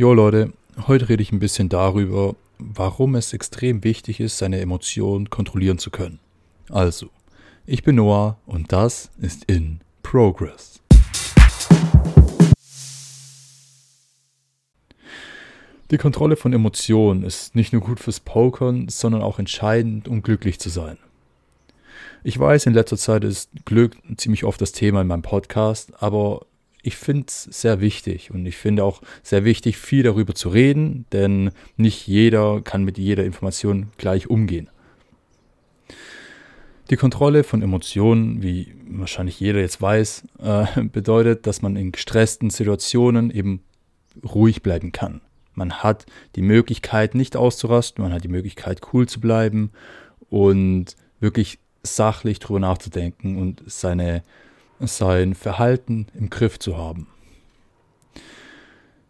Jo Leute, heute rede ich ein bisschen darüber, warum es extrem wichtig ist, seine Emotionen kontrollieren zu können. Also, ich bin Noah und das ist in Progress. Die Kontrolle von Emotionen ist nicht nur gut fürs Pokern, sondern auch entscheidend, um glücklich zu sein. Ich weiß, in letzter Zeit ist Glück ziemlich oft das Thema in meinem Podcast, aber ich finde es sehr wichtig und ich finde auch sehr wichtig, viel darüber zu reden, denn nicht jeder kann mit jeder Information gleich umgehen. Die Kontrolle von Emotionen, wie wahrscheinlich jeder jetzt weiß, äh, bedeutet, dass man in gestressten Situationen eben ruhig bleiben kann. Man hat die Möglichkeit, nicht auszurasten, man hat die Möglichkeit, cool zu bleiben und wirklich sachlich drüber nachzudenken und seine sein Verhalten im Griff zu haben.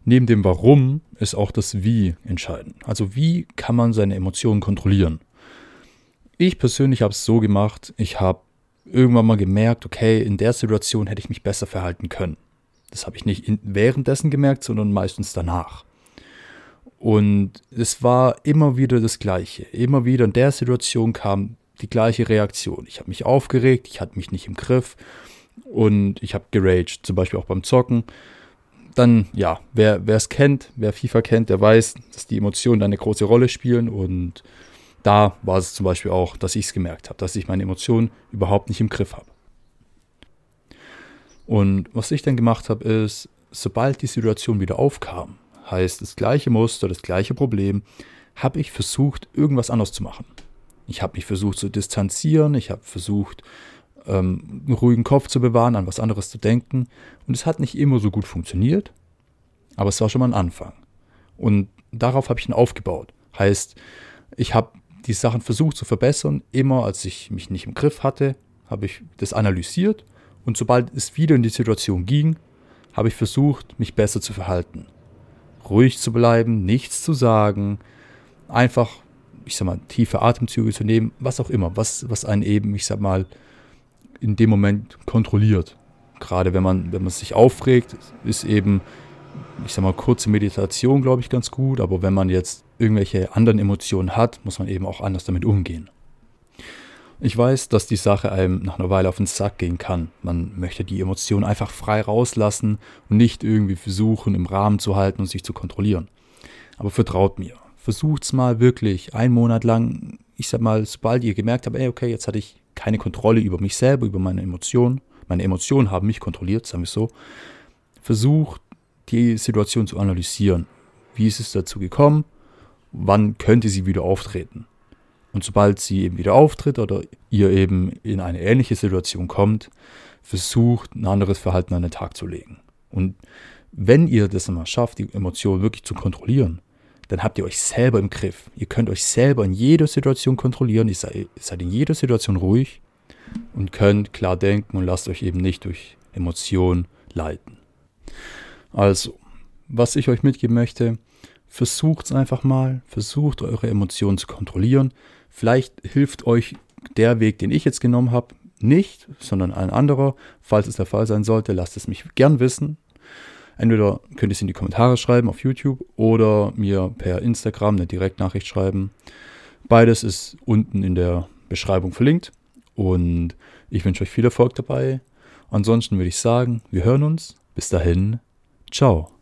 Neben dem Warum ist auch das Wie entscheidend. Also wie kann man seine Emotionen kontrollieren? Ich persönlich habe es so gemacht, ich habe irgendwann mal gemerkt, okay, in der Situation hätte ich mich besser verhalten können. Das habe ich nicht währenddessen gemerkt, sondern meistens danach. Und es war immer wieder das Gleiche. Immer wieder in der Situation kam die gleiche Reaktion. Ich habe mich aufgeregt, ich hatte mich nicht im Griff und ich habe geraged, zum Beispiel auch beim Zocken. Dann, ja, wer es kennt, wer FIFA kennt, der weiß, dass die Emotionen da eine große Rolle spielen. Und da war es zum Beispiel auch, dass ich es gemerkt habe, dass ich meine Emotionen überhaupt nicht im Griff habe. Und was ich dann gemacht habe, ist, sobald die Situation wieder aufkam, heißt das gleiche Muster, das gleiche Problem, habe ich versucht, irgendwas anders zu machen. Ich habe mich versucht zu distanzieren, ich habe versucht, ähm, einen ruhigen Kopf zu bewahren, an was anderes zu denken. Und es hat nicht immer so gut funktioniert, aber es war schon mal ein Anfang. Und darauf habe ich ihn aufgebaut. Heißt, ich habe die Sachen versucht zu verbessern. Immer als ich mich nicht im Griff hatte, habe ich das analysiert. Und sobald es wieder in die Situation ging, habe ich versucht, mich besser zu verhalten. Ruhig zu bleiben, nichts zu sagen, einfach, ich sag mal, tiefe Atemzüge zu nehmen, was auch immer, was, was einen eben, ich sag mal, in dem Moment kontrolliert. Gerade wenn man, wenn man sich aufregt, ist eben, ich sag mal, kurze Meditation, glaube ich, ganz gut. Aber wenn man jetzt irgendwelche anderen Emotionen hat, muss man eben auch anders damit umgehen. Ich weiß, dass die Sache einem nach einer Weile auf den Sack gehen kann. Man möchte die Emotionen einfach frei rauslassen und nicht irgendwie versuchen, im Rahmen zu halten und sich zu kontrollieren. Aber vertraut mir. Versucht's mal wirklich einen Monat lang, ich sag mal, sobald ihr gemerkt habt, ey, okay, jetzt hatte ich keine Kontrolle über mich selber, über meine Emotionen. Meine Emotionen haben mich kontrolliert, sagen wir so. Versucht, die Situation zu analysieren. Wie ist es dazu gekommen? Wann könnte sie wieder auftreten? Und sobald sie eben wieder auftritt oder ihr eben in eine ähnliche Situation kommt, versucht, ein anderes Verhalten an den Tag zu legen. Und wenn ihr das mal schafft, die Emotionen wirklich zu kontrollieren, dann habt ihr euch selber im Griff. Ihr könnt euch selber in jeder Situation kontrollieren. Ihr seid, in jeder Situation ruhig und könnt klar denken und lasst euch eben nicht durch Emotionen leiten. Also, was ich euch mitgeben möchte, versucht es einfach mal, versucht eure Emotionen zu kontrollieren. Vielleicht hilft euch der Weg, den ich jetzt genommen habe, nicht, sondern ein anderer. Falls es der Fall sein sollte, lasst es mich gern wissen. Entweder könnt ihr es in die Kommentare schreiben auf YouTube oder mir per Instagram eine Direktnachricht schreiben. Beides ist unten in der Beschreibung verlinkt. Und ich wünsche euch viel Erfolg dabei. Ansonsten würde ich sagen, wir hören uns. Bis dahin, ciao.